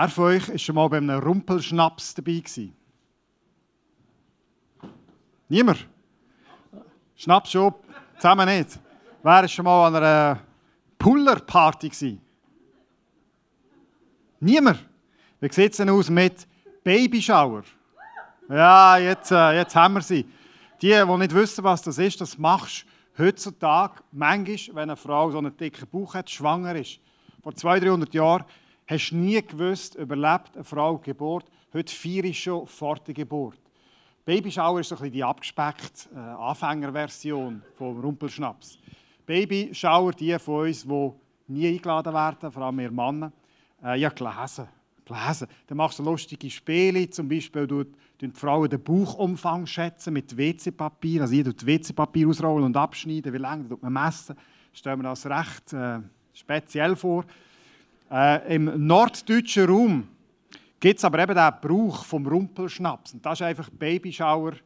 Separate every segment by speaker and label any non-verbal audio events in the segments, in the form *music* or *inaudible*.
Speaker 1: Wer von euch war schon mal bei einem Rumpelschnaps dabei gewesen? Niemand? Schnaps schon, zusammen nicht. Wer war schon mal an einer Pullerparty gewesen? Niemand? Wie sieht es denn aus mit Babyschauer? Ja, jetzt, äh, jetzt haben wir sie. Die, die nicht wissen, was das ist, das machst du heutzutage manchmal, wenn eine Frau so einen dicken Bauch hat, schwanger ist. Vor 200, 300 Jahren hast nie gewusst, überlebt eine Frau die Geburt. Heute feiere ich schon vor der Geburt. Babyschauer ist so ein bisschen die abgespeckte äh, Anfängerversion vom Rumpelschnaps. Babyschauer, die von uns, die nie eingeladen werden, vor allem wir Männer, äh, ja gelesen. gelesen. Dann machst du lustige Spiele, zum Beispiel du die Frauen den Bauchumfang schätzen mit WC-Papier, also jeder WC-Papier ausrollen und abschneiden, wie lange, tut man messen. Stellen wir das recht äh, speziell vor. Äh, Im norddeutschen Raum gibt es aber eben den Brauch vom Rumpelschnaps. Und das ist einfach Babyschauer, ein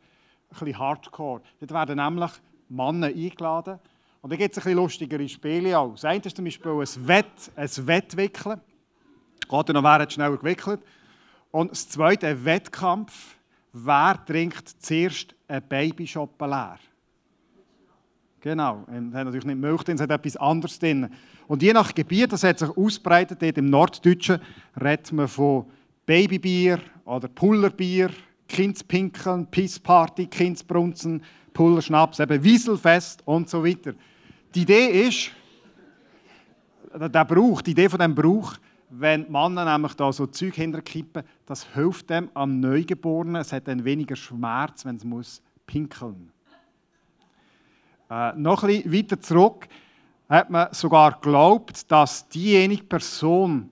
Speaker 1: bisschen hardcore. Dort werden nämlich Männer eingeladen. Und da gibt es ein bisschen lustigere Spiele auch. Das eine ist zum Beispiel ein Wett, ein Wettwickeln. Geht noch, wer hat schneller gewickelt. Und das zweite, ein Wettkampf. Wer trinkt zuerst einen Babyschoppen leer? Genau, es hat natürlich nicht Milch drin, es hat etwas anderes drin. Und je nach Gebiet, das hat sich ausbreitet, dort im Norddeutschen redet man von Babybier oder Pullerbier, Kindspinkeln, Pissparty, Kindsbrunzen, Pullerschnaps, eben Wieselfest und so weiter. Die Idee ist, der Brauch, die Idee von dem Brauch, wenn Männer nämlich da so Zeug hinterkippen, das hilft dem am Neugeborenen. Es hat dann weniger Schmerz, wenn es muss pinkeln. Äh, noch bisschen weiter zurück hat man sogar geglaubt, dass diejenige Person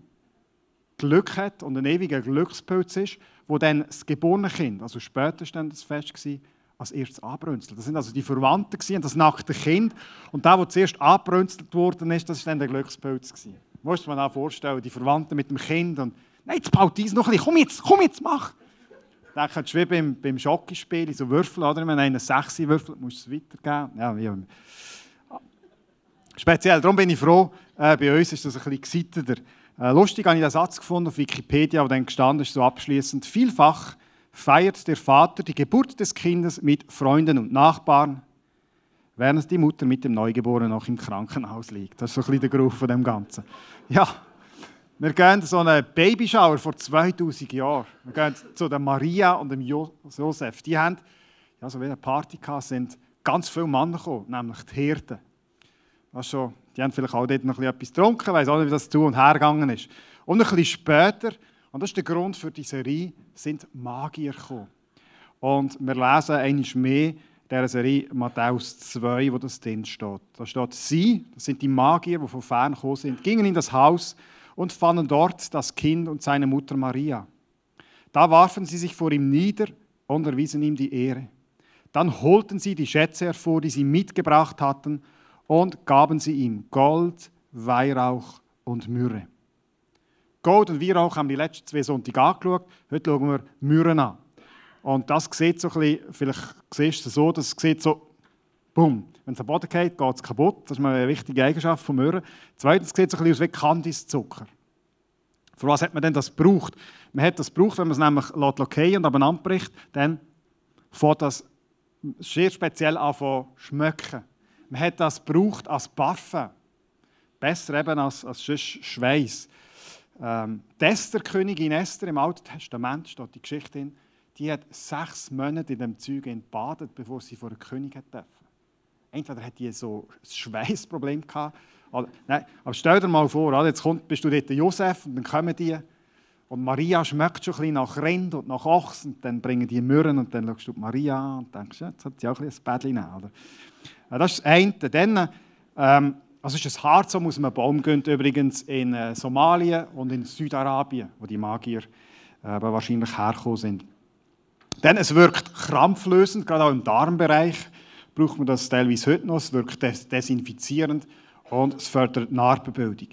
Speaker 1: Glück hat und ein ewiger Glückspilz ist, wo dann das geborene Kind, also später ist dann das Fest gewesen, als erstes anbrünzelt. Das sind also die Verwandten gewesen, das nackte Kind. Und der, der zuerst anbrünzelt worden ist, das ist dann der Glückspilz gewesen. Musst du dir auch vorstellen, die Verwandten mit dem Kind und «Nein, jetzt baut dies noch ein bisschen, komm jetzt, komm jetzt, mach!» Dann kannst du wie beim, beim Schockispiel, so Würfel, oder? Wenn einer sechs Würfel musst du es weitergeben. Ja, Speziell, darum bin ich froh, äh, bei uns ist das ein bisschen geseiteter. Äh, lustig habe ich den Satz gefunden auf Wikipedia, wo dann gestanden ist, so abschließend. Vielfach feiert der Vater die Geburt des Kindes mit Freunden und Nachbarn, während die Mutter mit dem Neugeborenen noch im Krankenhaus liegt. Das ist so ein bisschen der Geruch von dem Ganzen. Ja, wir gehen so einen Babyschauer vor 2000 Jahren. Wir gehen zu der Maria und dem Josef. Die haben, ja, so wie eine Party gehabt, sind ganz viele Männer gekommen, nämlich die Hirten. Das schon, die haben vielleicht auch dort noch etwas getrunken, weiß auch nicht, wie das zu und her gegangen ist. Und ein bisschen später, und das ist der Grund für die Serie, sind Magier gekommen. Und wir lesen einmal mehr in dieser Serie Matthäus 2, wo das drin steht. Da steht, sie, das sind die Magier, die von fern gekommen sind, gingen in das Haus und fanden dort das Kind und seine Mutter Maria. Da warfen sie sich vor ihm nieder und erwiesen ihm die Ehre. Dann holten sie die Schätze hervor, die sie mitgebracht hatten, und gaben sie ihm Gold, Weihrauch und Myrrhe. Gold und Weihrauch haben die letzten zwei Sonntage angeschaut. Heute schauen wir Myrrhe an. Und das sieht so ein bisschen, vielleicht siehst du es so, das sieht so, bumm, wenn es am Boden geht, geht es kaputt. Das ist eine wichtige Eigenschaft von Möhren. Zweitens sieht es ein bisschen aus wie Kandiszucker. Für was hat man denn das gebraucht? Man hat das gebraucht, wenn man es nämlich lockieren und abeinander bricht, dann fängt das sehr speziell an zu schmecken. Man hat das gebraucht als Parfum. Besser eben als, als Schweiß. Ähm, die Esther-Königin Esther im Alten Testament steht die Geschichte in, die hat sechs Monate in dem Zeug badet, bevor sie vor den König durfte. Entweder hat die so ein Schweißproblem gehabt. Oder, nein, aber stell dir mal vor, jetzt kommt, bist du dort Josef und dann kommen die. Und Maria schmeckt schon ein bisschen nach Rind und nach Ochs und dann bringen die Mürren und dann schaust du Maria und denkst, ja, jetzt hat sie auch ein, bisschen ein Bädchen nehmen. Das ist das eine. Dann, ähm, also ist ein Harz, das aus einem Baum gehen, übrigens in äh, Somalia und in Südarabien, wo die Magier äh, wahrscheinlich hergekommen sind. Dann, es wirkt krampflösend, gerade auch im Darmbereich braucht man das teilweise heute noch. Es wirkt des desinfizierend und es fördert Narbenbildung.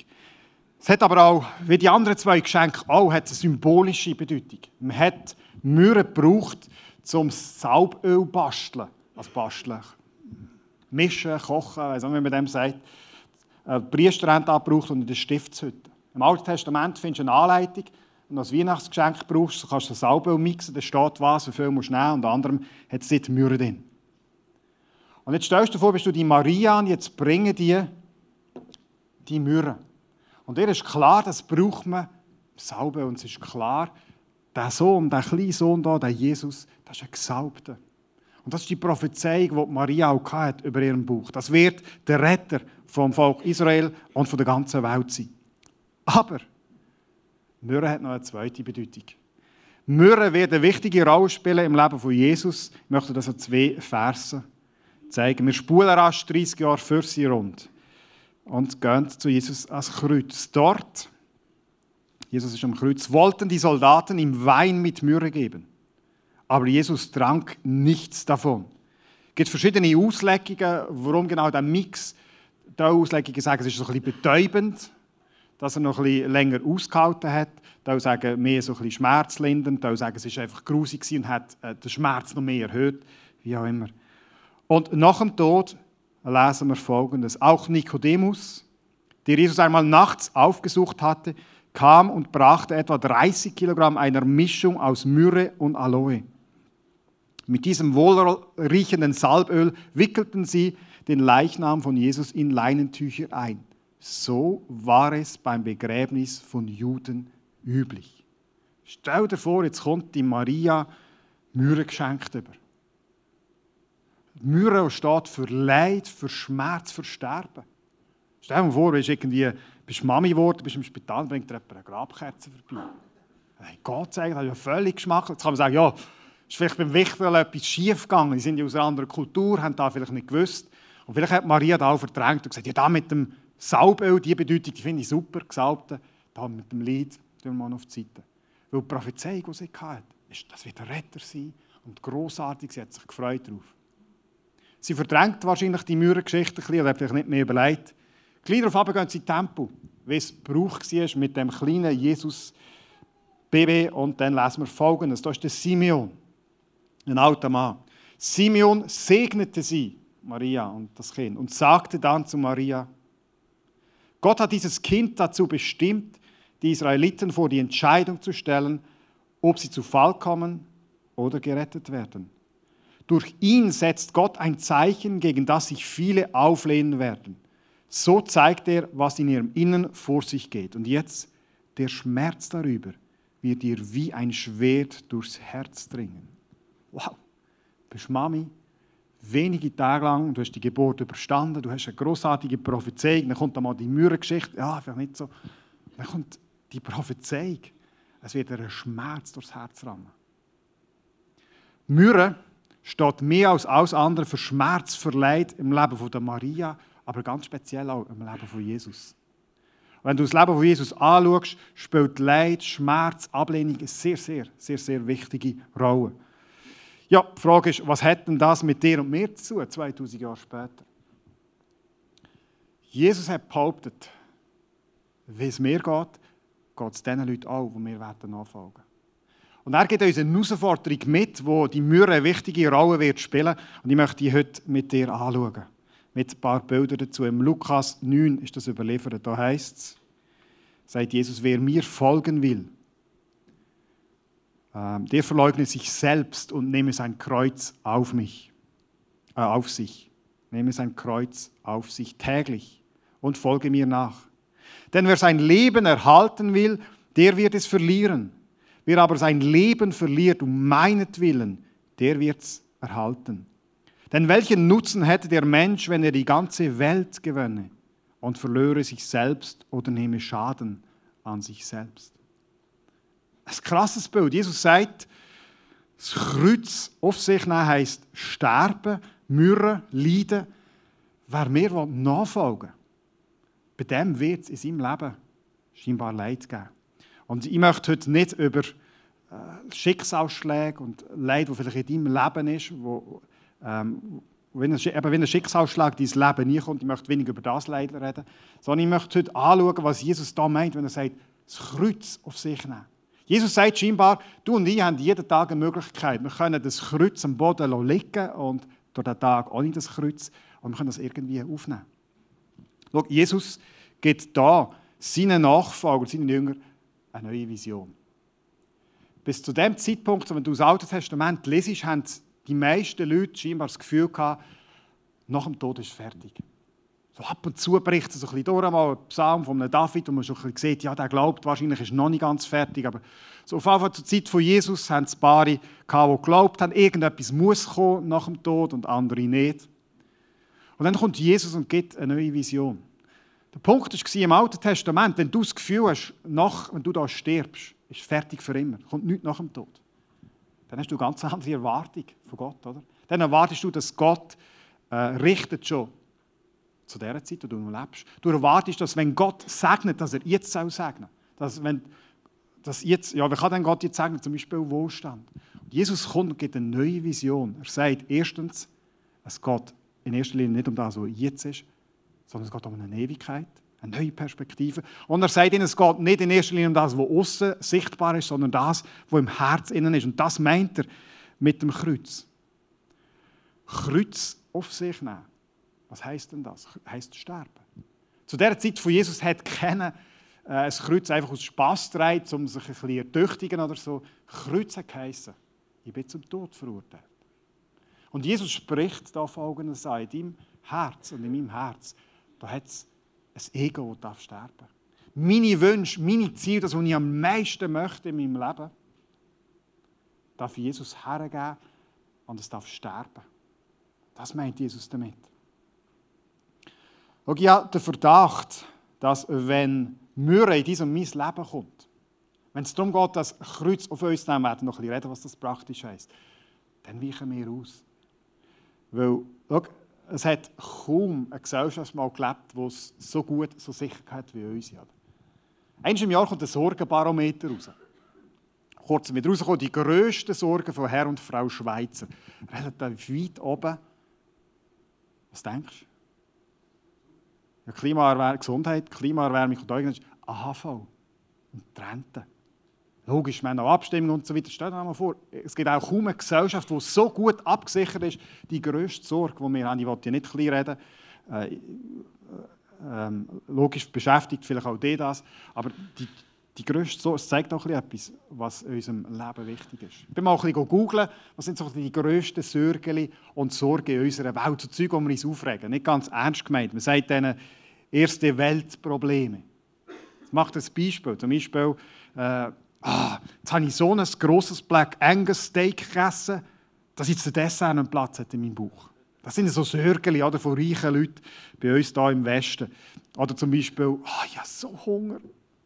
Speaker 1: Es hat aber auch, wie die anderen zwei Geschenke auch, hat eine symbolische Bedeutung. Man hat Myrrhe gebraucht, zum Salböl basteln. Also basteln, mischen, kochen, nicht, wie man dem sagt. Die Priester haben das gebraucht und in der Stiftshütte. Im Alten Testament findest du eine Anleitung, und als Weihnachtsgeschenk brauchst, kannst du Salbe mixen, da steht was, wie viel musst du nehmen, unter anderem hat es dort Myrrhe drin. Und jetzt stellst du dir vor, bist du die Maria und jetzt bringen die die Myrrhe. Und ihr ist klar, das braucht man Salbe und es ist klar, der Sohn, der kleine Sohn da, der Jesus, das ist ein Gesalbter. Und das ist die Prophezeiung, die Maria auch hat über ihren Buch. Das wird der Retter vom Volk Israel und von der ganzen Welt sein. Aber Myrrhe hat noch eine zweite Bedeutung. Myrrhe wird eine wichtige Rolle spielen im Leben von Jesus. Ich möchte das an zwei Versen zeigen. Wir spulen rasch 30 Jahre für sie rund und gehen zu Jesus ans Kreuz. Dort, Jesus ist am Kreuz, wollten die Soldaten ihm Wein mit Myrrhe geben. Aber Jesus trank nichts davon. Es gibt verschiedene Auslegungen, warum genau der Mix. Die Auslegungen sagen, es ist so ein bisschen betäubend dass er noch ein bisschen länger ausgehalten hat. Da sagen mehr so ein bisschen schmerzlindernd, da sagen es ist einfach grusig und hat äh, den Schmerz noch mehr erhöht, wie auch immer. Und nach dem Tod lesen wir Folgendes: Auch Nikodemus, der Jesus einmal nachts aufgesucht hatte, kam und brachte etwa 30 Kilogramm einer Mischung aus Myrrhe und Aloe. Mit diesem wohlriechenden Salböl wickelten sie den Leichnam von Jesus in Leinentücher ein. So war es beim Begräbnis von Juden üblich. Stell dir vor, jetzt kommt die Maria Myrrhe geschenkt über. Myrrhe steht für Leid, für Schmerz, für Sterben. Stell dir vor, bist irgendwie bist Mami geworden, bist im Spital, bringt dir jemand eine Grabkerze vorbei. Hey, Gott das ist ja völlig Geschmack. Jetzt kann man sagen, ja, ist vielleicht beim Wichtel etwas schief gegangen. Die sind ja aus einer anderen Kultur, haben da vielleicht nicht gewusst. Und vielleicht hat Maria da auch verdrängt und gesagt, ja, da mit dem Salböl, die Bedeutung, die finde ich super, gesalbte, da mit dem Lied, tun wir mal auf die Seite. Weil die Prophezeiung, die sie hatte, ist, das wird ein Retter sein und grossartig, sie hat sich gefreut darauf. Sie verdrängt wahrscheinlich die Mürrengeschichte ein bisschen, oder hat vielleicht nicht mehr überlegt. Gleich darauf gehen sie in Tempo, wie es Brauch war mit dem kleinen Jesus-Baby. Und dann lesen wir folgendes: Da ist der Simeon, ein alter Mann. Simeon segnete sie, Maria und das Kind, und sagte dann zu Maria: Gott hat dieses Kind dazu bestimmt, die Israeliten vor die Entscheidung zu stellen, ob sie zu Fall kommen oder gerettet werden. Durch ihn setzt Gott ein Zeichen, gegen das sich viele auflehnen werden. So zeigt er, was in ihrem Innern vor sich geht. Und jetzt, der Schmerz darüber wird dir wie ein Schwert durchs Herz dringen. Wow, bist Mami, wenige Tage lang, du hast die Geburt überstanden, du hast eine großartige Prophezeiung, dann kommt einmal die Mürrengeschichte, ja, vielleicht nicht so. Dann kommt die Prophezeiung, es wird ein Schmerz durchs Herz rammen. Myrrhe steht mehr als alles andere für Schmerz, für Leid im Leben von der Maria, aber ganz speziell auch im Leben von Jesus. Wenn du das Leben von Jesus anschaust, spielt Leid, Schmerz, Ablehnung eine sehr, sehr, sehr, sehr wichtige Rolle. Ja, die Frage ist, was hat denn das mit dir und mir zu tun, 2000 Jahre später? Jesus hat behauptet, wie es mir geht, geht es diesen Leuten auch, die mir nachfolgen werden. Und er gibt uns eine Herausforderung mit, wo die Mühe eine wichtige Rolle wird spielen. Und ich möchte die heute mit dir anschauen. Mit ein paar Bildern dazu. Im Lukas 9 ist das überliefert. Da heißt es, sagt Jesus, wer mir folgen will, ähm, der verleugne sich selbst und nehme sein Kreuz auf mich, äh, auf sich. Nehme sein Kreuz auf sich täglich und folge mir nach. Denn wer sein Leben erhalten will, der wird es verlieren. Wer aber sein Leben verliert um meinetwillen, der wird es erhalten. Denn welchen Nutzen hätte der Mensch, wenn er die ganze Welt gewönne und verlöre sich selbst oder nehme Schaden an sich selbst? Ein krasses Bild. Jesus sagt, das Kreuz auf sich nehmen heisst sterben, mürren, leiden. Wer mir nachfolgen will, bei dem wird es in seinem Leben scheinbar Leid geben. Und ich möchte heute nicht über äh, Schicksalsschläge und Leid, das vielleicht in deinem Leben ist, wo, ähm, wenn ein, eben wenn ein Schicksalsschlag in dein Leben nie kommt, ich möchte weniger über das Leid reden, sondern ich möchte heute anschauen, was Jesus da meint, wenn er sagt, das Kreuz auf sich nehmen. Jesus sagt scheinbar, du und ich haben jeden Tag eine Möglichkeit. Wir können das Kreuz am Boden liegen und durch den Tag ohne das Kreuz und wir können das irgendwie aufnehmen. Schau, Jesus gibt da seinen Nachfolgern, seinen Jüngern eine neue Vision. Bis zu dem Zeitpunkt, wenn du das Alte Testament lesest, haben die meisten Leute scheinbar das Gefühl gehabt, nach dem Tod ist es fertig. So ab und zu bricht es so ein bisschen durch, mal ein Psalm von einem David, wo man schon sieht, ja, der glaubt, wahrscheinlich ist noch nicht ganz fertig, aber so auf jeden Fall zur Zeit von Jesus haben es Paare die geglaubt haben, irgendetwas muss kommen nach dem Tod und andere nicht. Und dann kommt Jesus und gibt eine neue Vision. Der Punkt war im Alten Testament, wenn du das Gefühl hast, nach, wenn du da stirbst, ist fertig für immer, kommt nichts nach dem Tod. Dann hast du eine ganz andere Erwartung von Gott, oder? Dann erwartest du, dass Gott äh, richtet schon zu der Zeit, wo du noch lebst. Du erwartest, dass wenn Gott segnet, dass er jetzt soll segnen. Dass wenn, dass jetzt, ja, wie kann denn Gott jetzt segnen? Zum Beispiel Wohlstand. Und Jesus kommt und gibt eine neue Vision. Er sagt erstens, es geht in erster Linie nicht um das, was jetzt ist, sondern es geht um eine Ewigkeit, eine neue Perspektive. Und er sagt ihnen, es geht nicht in erster Linie um das, was außen sichtbar ist, sondern das, was im Herz innen ist. Und das meint er mit dem Kreuz. Kreuz auf sich nehmen. Was heißt denn das? Heißt sterben. Zu der Zeit von Jesus hat keiner äh, ein Kreuz einfach aus Spass getragen, um sich ein bisschen ertüchtigen oder so. Kreuz hat geheissen, ich bin zum Tod verurteilt. Und Jesus spricht da folgendes an, in deinem Herz und in meinem Herz, da hat es ein Ego, das darf sterben. Meine Wünsche, meine Ziele, das, was ich am meisten möchte in meinem Leben, darf Jesus hergeben und es darf sterben. Das meint Jesus damit. Und ich habe den Verdacht, dass wenn Mürre in diesem mein Leben kommt, wenn es darum geht, dass Kreuz auf uns nehmen, werden noch ein bisschen reden, was das praktisch heisst, dann weichen wir aus. Weil, schau, es hat kaum eine Gesellschaft mal gelebt, die es so gut, so sicher hat wie unsere. Einmal im Jahr kommt ein Sorgenbarometer raus. Kurz mit rausgekommen, die grössten Sorgen von Herr und Frau Schweizer. Relativ weit oben. Was denkst du? Ja, Klimaerwärmung, Gesundheit, Klimaerwärmung und irgendwas. AHV und die. Logisch, wir haben auch Abstimmungen und so weiter. Stell dir mal vor, es gibt auch kaum eine Gesellschaft, die so gut abgesichert ist. Die grösste Sorge, die wir haben, ich will ja nicht klein reden, äh, äh, logisch beschäftigt vielleicht auch die das, aber die, die grösste Sorge, es zeigt auch etwas, was in unserem Leben wichtig ist. Ich bin mal ein bisschen googeln, was sind so die grössten Sorgen und Sorgen in unserer Welt, so Zeug, wo wir uns aufregen. Nicht ganz ernst gemeint. Man sagt denen erste Weltprobleme. Ich mache ein Beispiel. Zum Beispiel, äh, ah, jetzt habe ich so ein grosses Black Angus Steak gegessen, dass jetzt der Dessert einen Platz hat in meinem Bauch. Das sind so Sorgen oder, von reichen Leuten bei uns hier im Westen. Oder zum Beispiel, ah, ich habe so Hunger,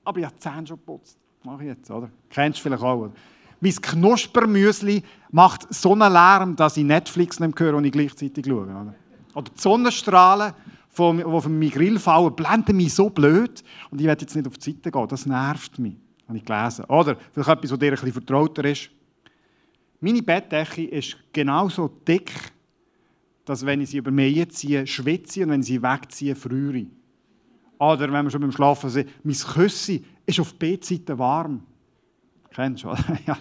Speaker 1: aber ich habe die Zähne schon geputzt. Mache ich jetzt, oder? Kennst du vielleicht auch. Oder? Mein Knuspermüsli macht so einen Lärm, dass ich Netflix nicht höre und ich gleichzeitig schaue. Oder, oder die Sonnenstrahlen, die auf meinen Grill fallen, blenden mich so blöd und ich werde jetzt nicht auf die Seite gehen. Das nervt mich habe ich gelesen. Oder vielleicht etwas, was dir bisschen vertrauter ist. Meine Bettdecke ist genauso dick, dass wenn ich sie über mich ziehe, schwitze und wenn ich sie wegziehe, friere. Oder wenn wir schon beim Schlafen sind, mein Küssi ist auf B-Seite warm. Kennst du, oder? *laughs* ja.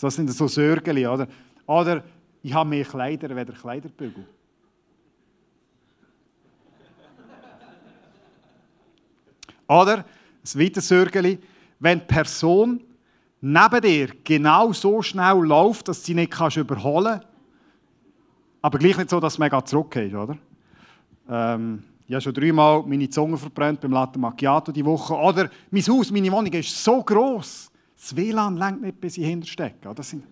Speaker 1: Das sind so Sorgen, oder? Oder ich habe mehr Kleider, weder Kleiderbügel. Oder, ein weiteres Sorgen, wenn die Person neben dir genau so schnell läuft, dass du sie nicht kannst überholen kannst, aber gleich nicht so, dass du mega zurückgehst, oder? Ähm, ich habe schon dreimal meine Zunge verbrannt beim Latte Macchiato die Woche. Oder mein Haus, meine Wohnung ist so groß, das WLAN lenkt nicht, bis ich hinterstecke. Das sind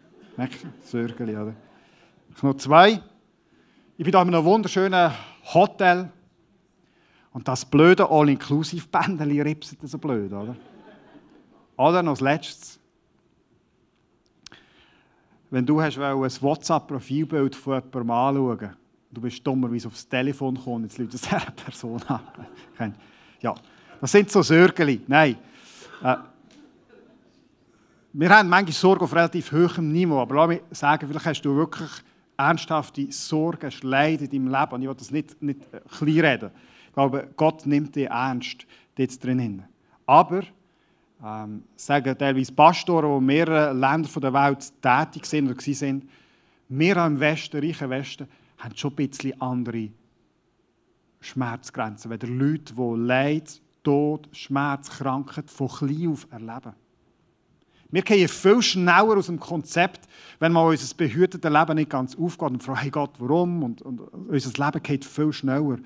Speaker 1: Sorgen, oder? Ich noch zwei. Ich bin da in einem wunderschönen Hotel und das blöde All-Inclusive-Bändchen ripset so blöd, oder? Oder noch das Letzte. Wenn du hast ein WhatsApp-Profilbild von jemandem anschauen du bist dummerweise aufs Telefon gekommen, jetzt läutet *laughs* es dieser Person an. ja, das sind so Sorgen. Nein. Äh, wir haben manchmal Sorgen auf relativ hohem Niveau, aber lass mich sagen, vielleicht hast du wirklich ernsthafte Sorgen, Leid in deinem Leben. Und ich will das nicht, nicht klein reden. Ich glaube, Gott nimmt dich ernst dort drin. Aber ähm, sagen teilweise Pastoren, die in mehreren Ländern der Welt tätig sind oder waren, wir im Westen, reichen Westen, haben schon ein bisschen andere Schmerzgrenzen, weil Leute, die Leid, Tod, Schmerz, Krankheit von klein auf erleben. Wir gehen viel schneller aus dem Konzept, wenn mal unser behütetes Leben nicht ganz aufgeht und fragen, Gott, warum? Und, und unser Leben geht viel schneller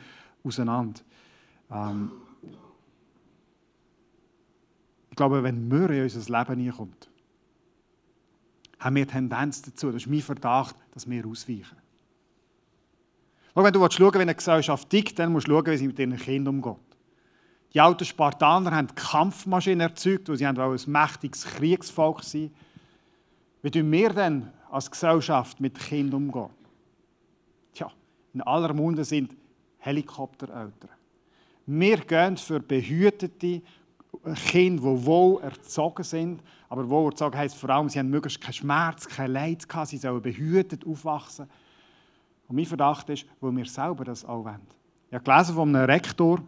Speaker 1: auseinander. Ähm ich glaube, wenn Mürre in unser Leben hineinkommt, haben wir Tendenz dazu, das ist mein Verdacht, dass wir ausweichen. Schau, wenn du schauen willst, wie eine Gesellschaft tickt, dann musst du schauen, wie sie mit ihren Kindern umgeht. Die alten Spartaner haben Kampfmaschinen erzeugt, weil sie ein mächtiges Kriegsvolk waren. Wie tun wir denn als Gesellschaft mit Kindern umgehen? Tja, in aller Munde sind Helikoptereltern. Wir gehen für behütete Kinder, die wohl erzogen sind. Aber wohl erzogen heisst vor allem, sie haben möglichst keinen Schmerz, kein Leid gehabt, sie sollen behütet aufwachsen. Und mein Verdacht ist, weil wir selber das auch wollen. Ich habe gelesen von einem Rektor,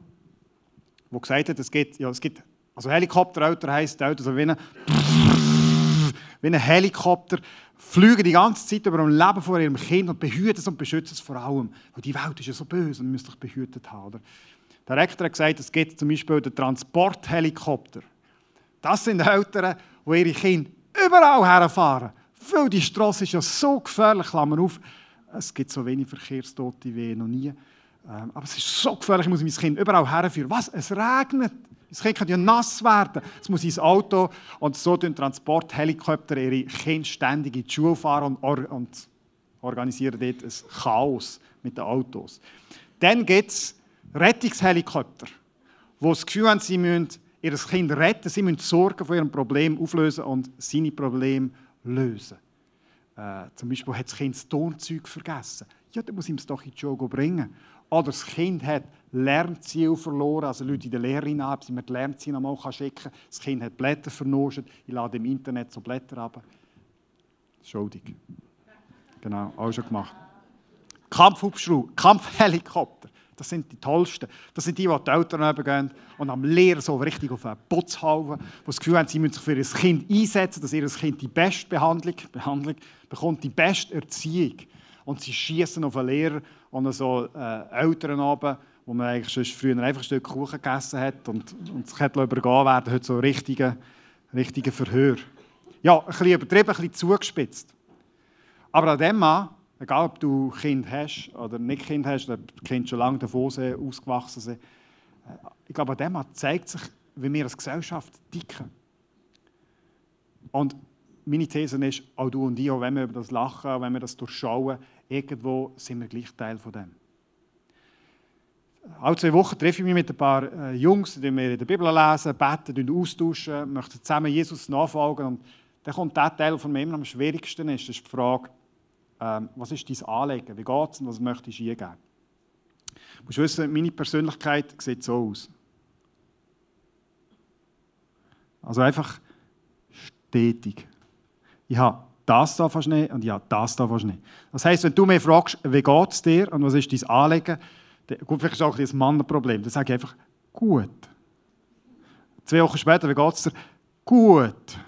Speaker 1: der gesagt hat, es gibt, ja, es gibt also Helikoptereltern heisst Eltern, also wie ein, wie ein Helikopter, fliegen die ganze Zeit über das Leben von ihrem Kind und behüten es und beschützen es vor allem. Weil die Welt ist ja so böse und man müsste sich behütet haben. Oder? Der Rektor hat gesagt, es gibt zum Beispiel den Transporthelikopter. Das sind Eltern, die ihre Kinder überall herfahren. Weil die Straße ist ja so gefährlich, Klammer auf, es gibt so wenig Verkehrstote wie noch nie. Ähm, aber es ist so gefährlich, ich muss mein Kind überall herführen. Was? Es regnet. Das Kind kann ja nass werden. Es muss ins Auto und so tun Transporthelikopter ihre Kinder ständig in die Schule fahren und, or und organisieren dort ein Chaos mit den Autos. Dann gibt es Rettungshelikopter, die das Gefühl haben, sie müssen ihr Kind retten, sie müssen Sorgen von ihrem Problem auflösen und seine Probleme lösen. Äh, zum Beispiel hat das Kind das Tonzeug vergessen. Ja, dann muss ihm es doch in die Schule bringen. Oder das Kind hat Lernziel verloren, also Leute in der Lehre hinein, sie mir die Lernziele einmal schicken kann. Das Kind hat Blätter vernoscht, ich lade im Internet so Blätter ab. Schuldig. Genau, auch schon gemacht. Kampfhubschrauber, Kampfhelikopter. Das sind die tollsten. Das sind die, die die Eltern gehen und am Lehrer so richtig auf einen Putz halten, die das Gefühl haben, sie müssen sich für ihr Kind einsetzen, dass ihr Kind die beste Behandlung, Behandlung bekommt, die beste Erziehung. Und sie schießen auf einen Lehrer und so äh, Eltern runter, wo man eigentlich früher einfach ein Stück Kuchen gegessen hat und, und sich hat übergehen werden, heute so richtige, richtige Verhör. Ja, ein bisschen übertrieben, ein bisschen zugespitzt. Aber an dem Mann Egal, ob du Kind hast oder nicht Kind hast, oder Kind schon lange davon sind, ausgewachsen sind. Äh, ich glaube, an dem zeigt sich, wie wir als Gesellschaft ticken. Und meine These ist, auch du und ich, auch wenn wir über das lachen, wenn wir das durchschauen, irgendwo sind wir gleich Teil von dem. Alle zwei Wochen treffe ich mich mit ein paar äh, Jungs, die wir in der Bibel lesen, beten, austauschen, möchten zusammen Jesus nachfolgen. Und dann kommt der Teil, von mir immer am schwierigsten ist, das ist die Frage, ähm, was ist dein Anliegen, wie geht es und was möchtest du eingeben. Du musst wissen, meine Persönlichkeit sieht so aus. Also einfach stetig. Ich habe das da fast nicht und ich habe das da fast nicht. Das heisst, wenn du mich fragst, wie geht es dir und was ist dein Anliegen, dann, gut, vielleicht ist auch ein Mannenproblem, dann sage ich einfach, gut. Zwei Wochen später, wie geht es dir? Gut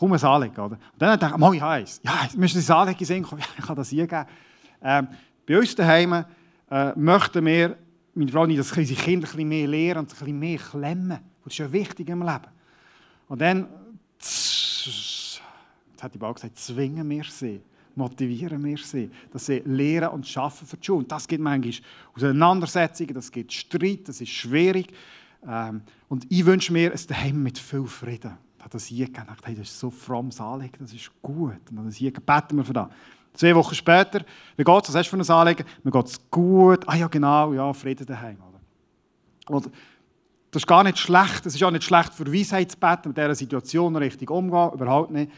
Speaker 1: komm ein Anliegen. Oder? Und dann dachte ich, mal, ich habe eins. Ja, jetzt müssen wir ein Anliegen sehen, *laughs* ich kann das hier geben. Ähm, bei uns daheim äh, möchten wir, meine Frau nicht, dass unsere Kinder ein bisschen mehr lernen und ein bisschen mehr klemmen. Das ist ja wichtig im Leben. Und dann, jetzt hat die Bau gesagt, zwingen wir sie, motivieren wir sie, dass sie lehren und arbeiten für die Schule. Und das gibt manchmal Auseinandersetzungen, das gibt Streit, das ist schwierig. Ähm, und ich wünsche mir ein Daheim mit viel Frieden hat das hier. Ich dachte, das ist so frommes Anliegen, das ist gut. Und dann das hier beten wir für das. Zwei Wochen später, wie geht es? Was hast du für ein Anliegen? Mir geht es gut. Ah ja, genau, ja, Frieden daheim. Und das ist gar nicht schlecht. Es ist auch nicht schlecht für Weisheit zu beten, mit dieser Situation richtig umgehen, überhaupt nicht.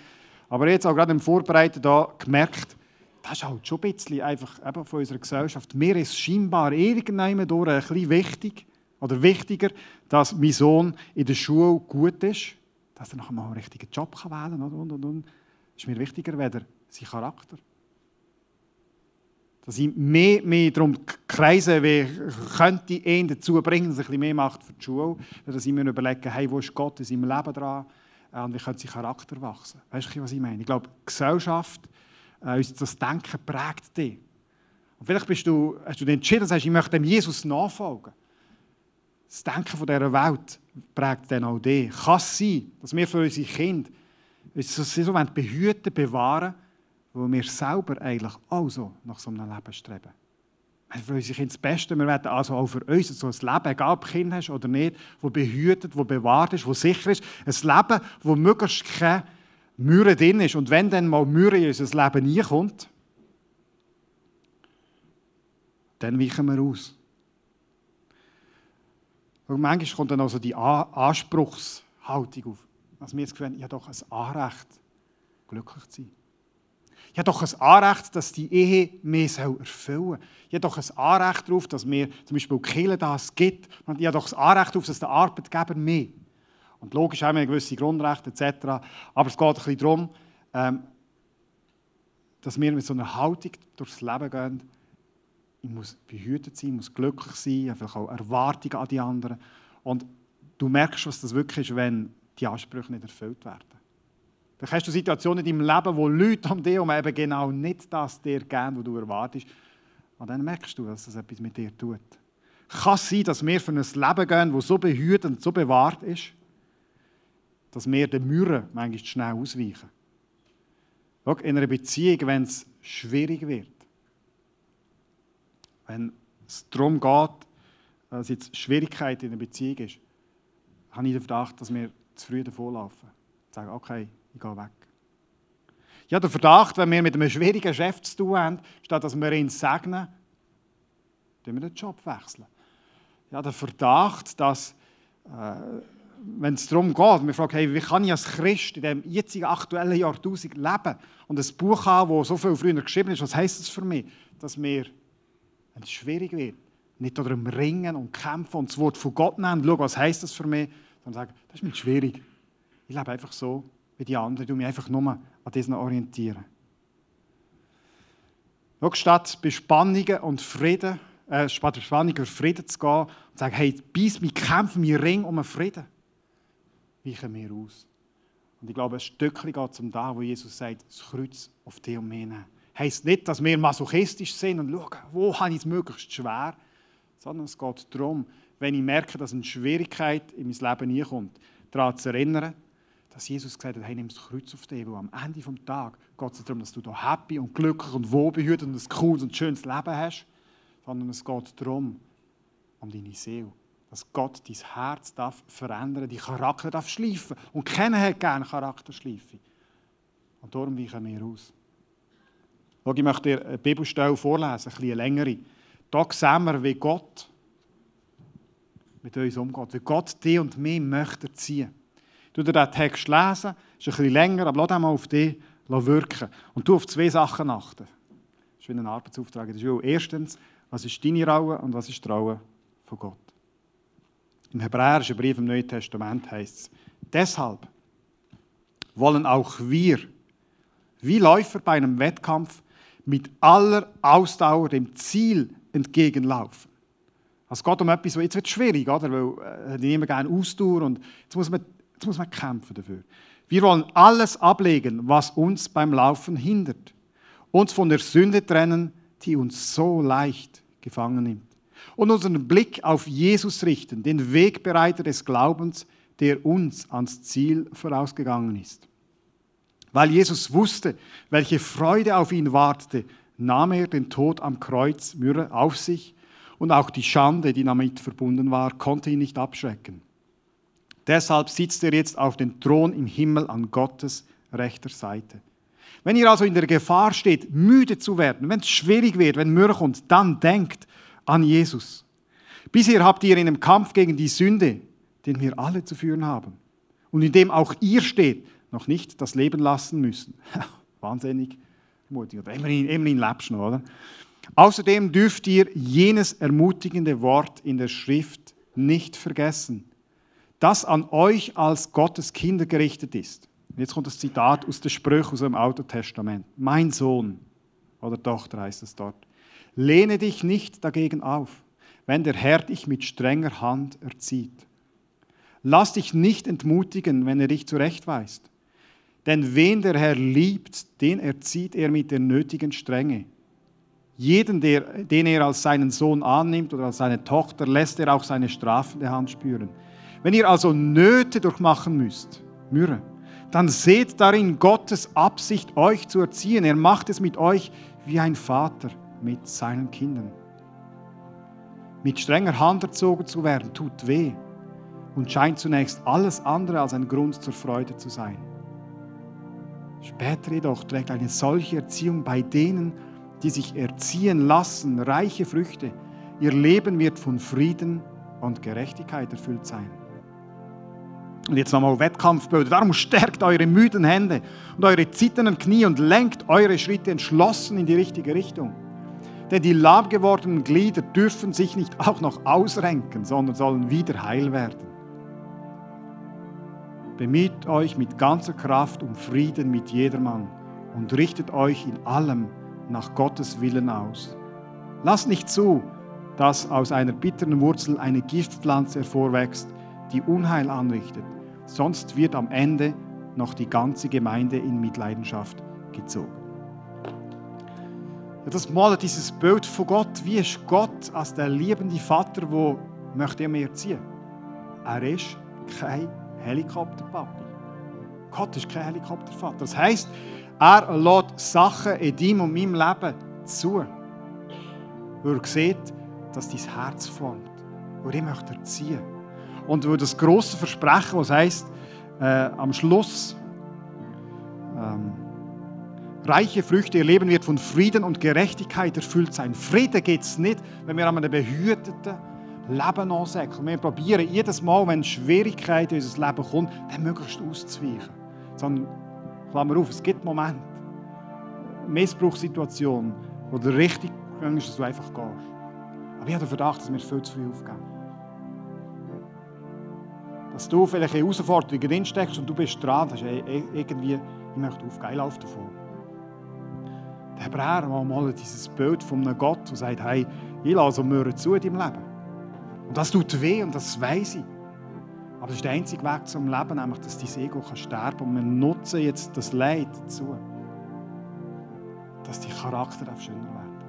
Speaker 1: Aber jetzt auch gerade im Vorbereiten da gemerkt, das ist halt schon ein bisschen einfach eben von unserer Gesellschaft. Mir ist scheinbar irgendwann durch ein bisschen wichtig oder wichtiger, dass mein Sohn in der Schule gut ist dass er nachher mal einen richtigen Job kann wählen kann. Und, und, und. Das ist mir wichtiger, weder sein Charakter. Dass ich mehr, mehr darum kreise, wie könnte ich ihn dazu bringen, dass er ein bisschen mehr macht für die Schule. Dass ich mir überlege, hey, wo ist Gott in seinem Leben dran? Äh, und wie könnte sein Charakter wachsen? Weißt du, was ich meine? Ich glaube, die Gesellschaft, äh, das Denken prägt dich. Und vielleicht bist du, hast du entschieden, sagst, ich möchte dem Jesus nachfolgen. Das Denken von dieser Welt prägt dann auch dich. Kann es sein, dass wir für unsere Kinder uns so, behüten, bewahren, wo wir selber eigentlich auch so nach so einem Leben streben. Für unsere Kinder das Beste. Wir werden also auch für uns so ein Leben, egal ob du Kind hast oder nicht, wo behütet, wo bewahrt ist, wo sicher ist. Ein Leben, wo möglichst keine Mühe drin ist. Und wenn dann mal Mühe in unser Leben reinkommt, dann weichen wir aus. Und manchmal kommt dann also die Anspruchshaltung auf. Also mir das Gefühl, ich habe doch ein Anrecht, glücklich zu sein. Ich habe doch ein Anrecht, dass die Ehe mehr erfüllen soll. Ich habe doch ein Anrecht darauf, dass mir zum Beispiel Kirche das gibt. Ich habe doch ein Anrecht darauf, dass der Arbeitgeber mehr. Und logisch haben wir gewisse Grundrechte etc. Aber es geht ein bisschen darum, ähm, dass wir mit so einer Haltung durchs Leben gehen. Ich muss behütet sein, ich muss glücklich sein, einfach auch Erwartungen an die anderen. Und du merkst, was das wirklich ist, wenn die Ansprüche nicht erfüllt werden. Dann hast du Situationen in deinem Leben, wo Leute um dich herum eben genau nicht das dir geben, was du erwartest. Und dann merkst du, dass das etwas mit dir tut. Kann es sein, dass wir für ein Leben gehen, das so behütet und so bewahrt ist, dass wir den Mürren manchmal schnell ausweichen. Schau, in einer Beziehung, wenn es schwierig wird, wenn es darum geht, dass jetzt Schwierigkeit in einer Beziehung ist, habe ich den Verdacht, dass wir zu früh davonlaufen. Sagen, okay, ich gehe weg. Ich habe den Verdacht, wenn wir mit einem schwierigen Chef zu tun haben, statt dass wir ihn segnen, dann wir den Job wechseln. Ich habe den Verdacht, dass, äh, wenn es darum geht, wir fragen, hey, wie kann ich als Christ in dem jetzigen aktuellen Jahrtausend leben und ein Buch haben, das so viel früher geschrieben ist, was heisst das für mich? Dass wir, wenn es schwierig wird, nicht darum ringen und kämpfen und das Wort von Gott nehmen, schauen, was heisst das für mich, sondern sagen, das ist mir schwierig. Ich lebe einfach so wie die anderen. Ich mich einfach nur an diesen orientieren. Schau, statt bei Spannungen und Frieden, äh, statt bei Spannungen und Frieden zu gehen und zu sagen, hey, beiß mich, kämpfen wir Ring um einen Frieden, weichen wir aus. Und ich glaube, ein Stückchen geht es um da, wo Jesus sagt, das Kreuz auf dich und mich nehmen. Heißt nicht, dass wir masochistisch sind und schauen, wo habe ich es möglichst schwer, sondern es geht darum, wenn ich merke, dass eine Schwierigkeit in mein Leben hineinkommt, daran zu erinnern, dass Jesus gesagt hat, hey, nimm das Kreuz auf dich, weil am Ende des Tages geht es darum, dass du da happy und glücklich und wohlbehütet und ein cooles und schönes Leben hast, sondern es geht darum, um deine Seele. Dass Gott dein Herz darf verändern, dein Charakter darf schleifen. Und keiner hat gerne Charakterschleife. Und darum weichen wir aus. Ich möchte dir eine Bibelstelle vorlesen, ein bisschen längere. Da sehen wir, wie Gott mit uns umgeht, wie Gott dich und mich möchte erziehen. Du dir den Text lesen, ist ein bisschen länger, aber lass ihn mal auf dich wirken. Und du auf zwei Sachen achten. Das ist wie ein Arbeitsauftrag in der Schule. Erstens, was ist deine Rolle und was ist die Rolle von Gott? Im hebräischen Brief im Neuen Testament heißt es, deshalb wollen auch wir, wie Läufer bei einem Wettkampf, mit aller Ausdauer dem Ziel entgegenlaufen. Also es geht um etwas, was jetzt wird schwierig, oder? Weil äh, niemand gerne Ausdauer und jetzt muss man Jetzt muss man kämpfen dafür. Wir wollen alles ablegen, was uns beim Laufen hindert. Uns von der Sünde trennen, die uns so leicht gefangen nimmt. Und unseren Blick auf Jesus richten, den Wegbereiter des Glaubens, der uns ans Ziel vorausgegangen ist. Weil Jesus wusste, welche Freude auf ihn wartete, nahm er den Tod am Kreuz Myrrhe auf sich und auch die Schande, die damit verbunden war, konnte ihn nicht abschrecken. Deshalb sitzt er jetzt auf dem Thron im Himmel an Gottes rechter Seite. Wenn ihr also in der Gefahr steht, müde zu werden, wenn es schwierig wird, wenn Mürch kommt, dann denkt an Jesus. Bisher habt ihr in dem Kampf gegen die Sünde, den wir alle zu führen haben, und in dem auch ihr steht, noch nicht das Leben lassen müssen. *laughs* Wahnsinnig ermutigend. Immerhin, immerhin lebst du noch, oder? Außerdem dürft ihr jenes ermutigende Wort in der Schrift nicht vergessen das an euch als Gottes Kinder gerichtet ist. Jetzt kommt das Zitat aus der Sprüche aus dem Alten Testament. Mein Sohn oder Tochter heißt es dort. Lehne dich nicht dagegen auf, wenn der Herr dich mit strenger Hand erzieht. Lass dich nicht entmutigen, wenn er dich zurechtweist. Denn wen der Herr liebt, den erzieht er mit der nötigen Strenge. Jeden, der, den er als seinen Sohn annimmt oder als seine Tochter, lässt er auch seine strafende Hand spüren. Wenn ihr also Nöte durchmachen müsst, Mürre, dann seht darin Gottes Absicht, euch zu erziehen. Er macht es mit euch wie ein Vater mit seinen Kindern. Mit strenger Hand erzogen zu werden, tut weh und scheint zunächst alles andere als ein Grund zur Freude zu sein. Später jedoch trägt eine solche Erziehung bei denen, die sich erziehen lassen, reiche Früchte. Ihr Leben wird von Frieden und Gerechtigkeit erfüllt sein. Und jetzt nochmal Wettkampfbilder. Darum stärkt eure müden Hände und eure zitternden Knie und lenkt eure Schritte entschlossen in die richtige Richtung. Denn die lahm gewordenen Glieder dürfen sich nicht auch noch ausrenken, sondern sollen wieder heil werden. Bemüht euch mit ganzer Kraft um Frieden mit jedermann und richtet euch in allem nach Gottes Willen aus. Lasst nicht zu, dass aus einer bitteren Wurzel eine Giftpflanze hervorwächst, die Unheil anrichtet. Sonst wird am Ende noch die ganze Gemeinde in Mitleidenschaft gezogen. Das malt dieses Bild von Gott. Wie ist Gott als der liebende Vater, der möchte er mehr ziehen? Er ist kein Helikopterpapi. Gott ist kein Helikoptervater. Das heißt, er lässt Sachen in deinem und meinem Leben zu. Weil er sieht, dass dein Herz formt. Und er möchte erziehen. Und weil das große Versprechen, was heißt, äh, am Schluss, ähm, reiche Früchte, ihr Leben wird von Frieden und Gerechtigkeit erfüllt sein. Frieden geht es nicht, wenn wir an einem behüteten Leben ansäckeln. Wir probieren jedes Mal, wenn Schwierigkeiten in unser Leben kommen, dann möglichst auszuweichen. Sondern, Klammer auf, es gibt Momente, Missbrauchssituationen, wo der richtige Gang ist, dass du einfach gehst. Aber ich habe den Verdacht, dass wir viel zu früh aufgeben dass du vielleicht in Herausforderungen drinsteckst und du bist dran, das ist irgendwie, ich möchte aufgehen, lauf davon. Der Hebräer mal dieses Bild von einem Gott, der sagt, hey, ich lasse Möhren zu in deinem Leben. Und das tut weh und das weiß ich. Aber das ist der einzige Weg zum Leben, nämlich, dass dein Ego sterben kann. Und wir nutzen jetzt das Leid dazu, dass dein Charakter schöner wird.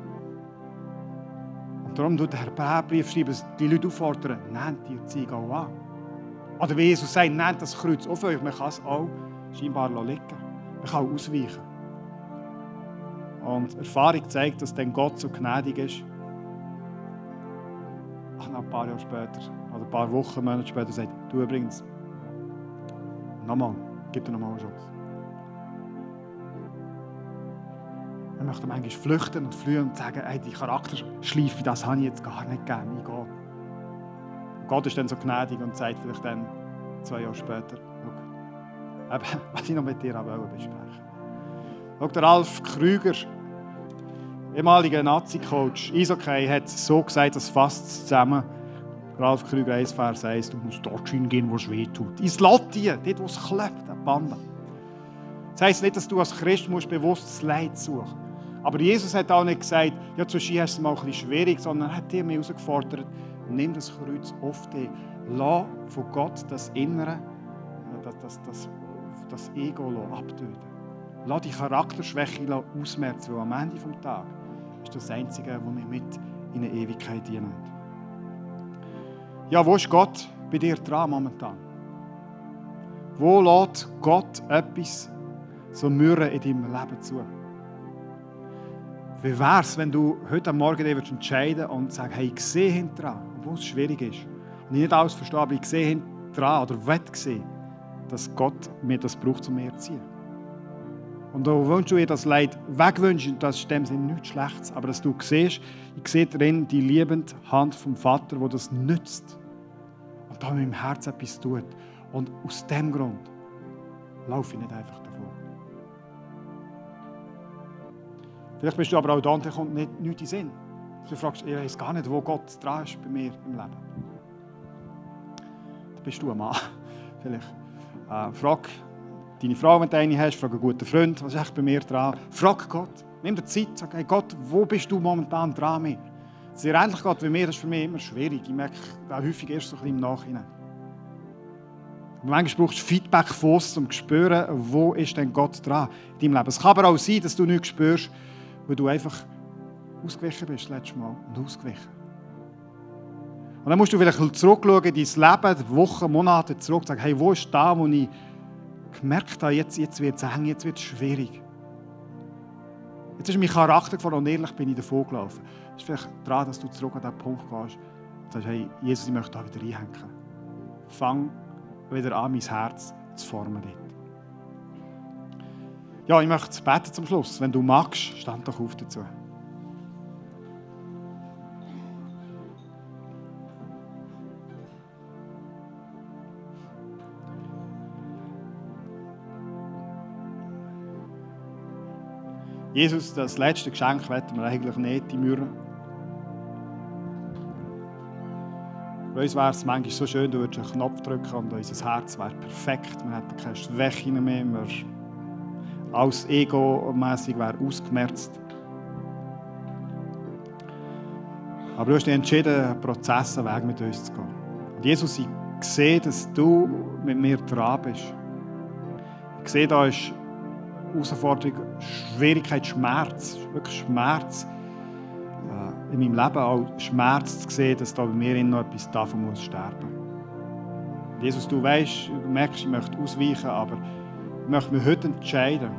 Speaker 1: Und darum tut der Hebräerbrief schreiben, die Leute auffordern, nehmt die Erziehung auch an. Oder wie Jesus sagt, nehmt das Kreuz auf euch. Man kann es auch scheinbar liegen. Man kann auch ausweichen. Und Erfahrung zeigt, dass dann Gott so gnädig ist. Ach, noch ein paar Jahre später, oder ein paar Wochen, Monate später, sagt, du übrigens, nochmal, gib dir nochmal eine Chance. Wir möchten manchmal flüchten und fliehen und sagen, hey, die Charakterschleife, das habe ich jetzt gar nicht gegeben, ich gehe. Gott ist dann so gnädig und sagt vielleicht dann zwei Jahre später, schau, *laughs* was ich noch mit dir besprechen Schau, der Ralf Krüger, ehemaliger Nazi-Coach, Isokay, hat so gesagt, das fasst zusammen. Ralf Krüger 1, Vers 1, du musst dort hingehen, wo es weh tut. Ins Lotti, dort, wo es klebt, ein Panda. Das heisst nicht, dass du als Christ musst bewusst das Leid suchen Aber Jesus hat auch nicht gesagt, ja, zu Ski hast es mal ein schwierig, sondern er hat dir herausgefordert, nimm das Kreuz oft ein. Lass von Gott das Innere, das, das, das, das Ego abtöten. Lass die Charakterschwäche ausmerzen, am Ende des Tages ist das Einzige, was wir mit in eine Ewigkeit dienen. Ja, wo ist Gott bei dir dran momentan? Wo lässt Gott etwas so mürren in deinem Leben zu? Wie wäre es, wenn du heute Morgen entscheiden und sagst, hey, ich sehe hinten wo es schwierig ist. Und ich nicht alles verstehe, aber ich sehe dran oder will sehen, dass Gott mir das braucht, um mehr zu ziehen. Und du wünschst du ihr das Leid wegwünschen, das ist in dem Sinne nichts Schlechtes, aber dass du siehst, ich sehe darin die liebende Hand vom Vater, wo das nützt und da mit dem Herz etwas tut. Und aus dem Grund laufe ich nicht einfach davor. Vielleicht bist du aber auch da und dir kommt nicht, nichts in Sinn. Du fragst, ich weiß gar nicht, wo Gott dran ist bei mir im Leben. Dann bist du ein Mann. *laughs* Vielleicht. Äh, frag deine Frau, wenn du eine hast, frag einen guten Freund, was ist echt bei mir dran? Frag Gott. Nimm dir Zeit, sag, hey Gott, wo bist du momentan dran mit? Dass er endlich wie mir, das ist für mich immer schwierig. Ich merke auch häufig erst so ein bisschen im Nachhinein. Manchmal brauchst du Feedback von uns, um zu spüren, wo ist denn Gott dran in deinem Leben. Es kann aber auch sein, dass du nichts spürst, weil du einfach ausgewichen bist, das letzte Mal, und ausgewichen. Und dann musst du vielleicht zurückschauen in dein Leben, Wochen, Monate zurück, und sagen, hey, wo ist da, wo ich gemerkt habe, jetzt, jetzt wird es eng, jetzt wird es schwierig. Jetzt ist mein Charakter gefallen und ehrlich bin ich davon gelaufen. Es ist vielleicht daran, dass du zurück an diesen Punkt gehst und sagst, hey, Jesus, ich möchte da wieder reinhängen. Fang wieder an, mein Herz zu formen dort. Ja, ich möchte beten zum Schluss. Wenn du magst, stand doch auf dazu. Jesus, das letzte Geschenk wollen wir eigentlich nicht, die Mühe. Bei uns wäre es manchmal so schön, du würdest einen Knopf drücken und unser Herz wäre perfekt. Wir hätten keine Schwächen mehr. Wir alles Ego-mässig wäre ausgemerzt. Aber du hast dich entschieden, einen Prozess, einen Weg mit uns zu gehen. Und Jesus, ich sehe, dass du mit mir dran bist. Ich sehe, da ist Herausforderung, Schwierigkeit, Schmerz, wirklich Schmerz äh, in meinem Leben, auch Schmerz zu sehen, dass da bei mir noch etwas davon muss sterben. Jesus, du weißt, du merkst, ich möchte ausweichen, aber ich möchte mich heute entscheiden,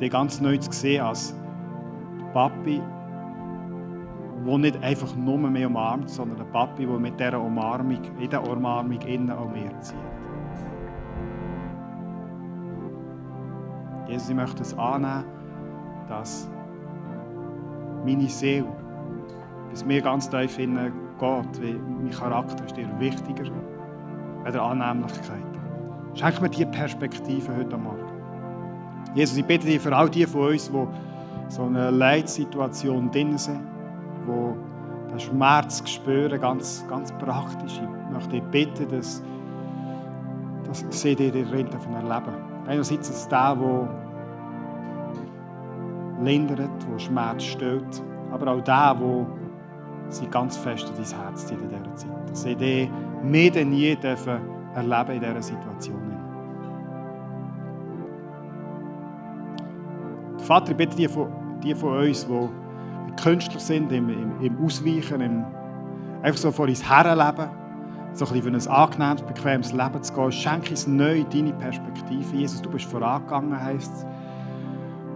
Speaker 1: dich ganz neu zu sehen als Papi, der nicht einfach nur mehr umarmt, sondern ein Papi, der mit dieser Umarmung, in der Umarmung innen auch mehr zieht. Jesus, ich möchte es annehmen, dass meine Seele bis mir ganz tief hinein geht, wie mein Charakter ist dir wichtiger als Annehmlichkeit. Schenk mir diese Perspektive heute Morgen. Jesus, ich bitte dich für all die von uns, die so eine Leitsituation drin sind, die den Schmerz spüren, ganz, ganz praktisch. Ich möchte dich bitten, dass, dass sie dir darin erleben Einerseits ist es der, der lindert, der Schmerz stillt, aber auch der, der sie ganz fest in dein Herz zieht in dieser Zeit. Dass sie dich mehr denn je dürfen erleben in dieser Situation. Vater, ich bitte die von, die von uns, die Künstler sind, im, im, im Ausweichen, im, einfach so vor uns herleben, so ein bisschen für ein angenehmes, bequemes Leben zu gehen. Schenke uns neu deine Perspektive. Jesus, du bist vorangegangen, heisst es,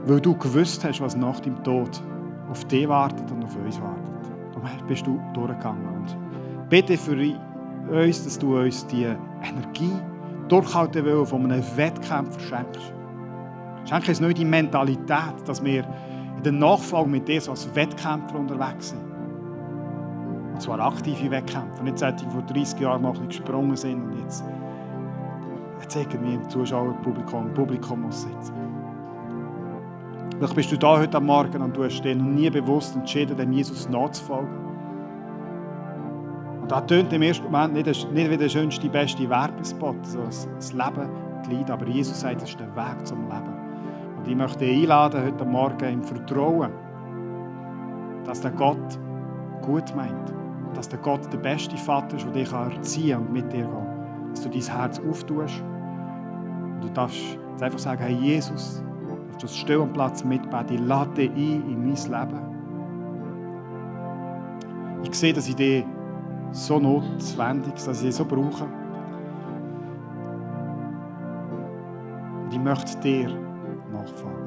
Speaker 1: weil du gewusst hast, was nach dem Tod auf dich wartet und auf uns wartet. Darum bist du durchgegangen. Und bitte für uns, dass du uns die Energie durchhalten willst, von einem Wettkämpfer schenkst. Schenke uns neu die Mentalität, dass wir in der Nachfolge mit dir so als Wettkämpfer unterwegs sind. Und zwar aktive Wettkämpfer, nicht solche, die vor 30 Jahren mal gesprungen sind und jetzt, jetzt irgendwie im Zuschauerpublikum, Publikum muss sitzen. Vielleicht bist du da heute Morgen und du hast noch nie bewusst entschieden, dem Jesus nachzufolgen. Und das tönt im ersten Moment nicht, nicht wie der schönste, beste Werbespot, so das Leben, die Leid, aber Jesus sagt, das ist der Weg zum Leben. Und ich möchte dich einladen, heute Morgen im Vertrauen, dass der Gott gut meint dass der Gott der beste Vater ist, der dich erziehen kann und mit dir gehen Dass du dein Herz auftust und du darfst jetzt einfach sagen, hey Jesus, das still am Platz mitbeten, ich lade dich ein in mein Leben. Ich sehe, dass ich dich so notwendig, dass ich dich so brauche. Und ich möchte dir nachfolgen.